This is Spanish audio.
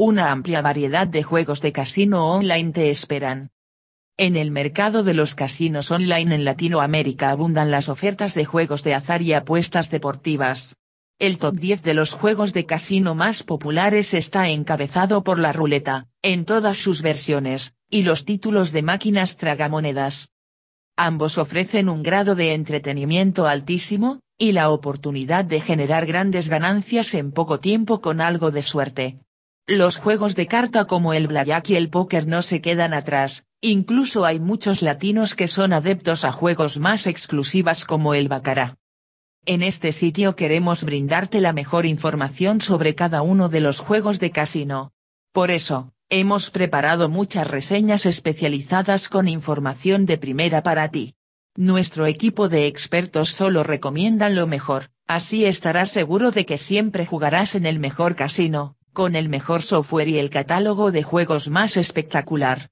una amplia variedad de juegos de casino online te esperan. En el mercado de los casinos online en Latinoamérica abundan las ofertas de juegos de azar y apuestas deportivas. El top 10 de los juegos de casino más populares está encabezado por la ruleta, en todas sus versiones, y los títulos de máquinas tragamonedas. Ambos ofrecen un grado de entretenimiento altísimo, y la oportunidad de generar grandes ganancias en poco tiempo con algo de suerte. Los juegos de carta como el blackjack y el póker no se quedan atrás, incluso hay muchos latinos que son adeptos a juegos más exclusivas como el bacará. En este sitio queremos brindarte la mejor información sobre cada uno de los juegos de casino. Por eso, hemos preparado muchas reseñas especializadas con información de primera para ti. Nuestro equipo de expertos solo recomiendan lo mejor, así estarás seguro de que siempre jugarás en el mejor casino, con el mejor software y el catálogo de juegos más espectacular.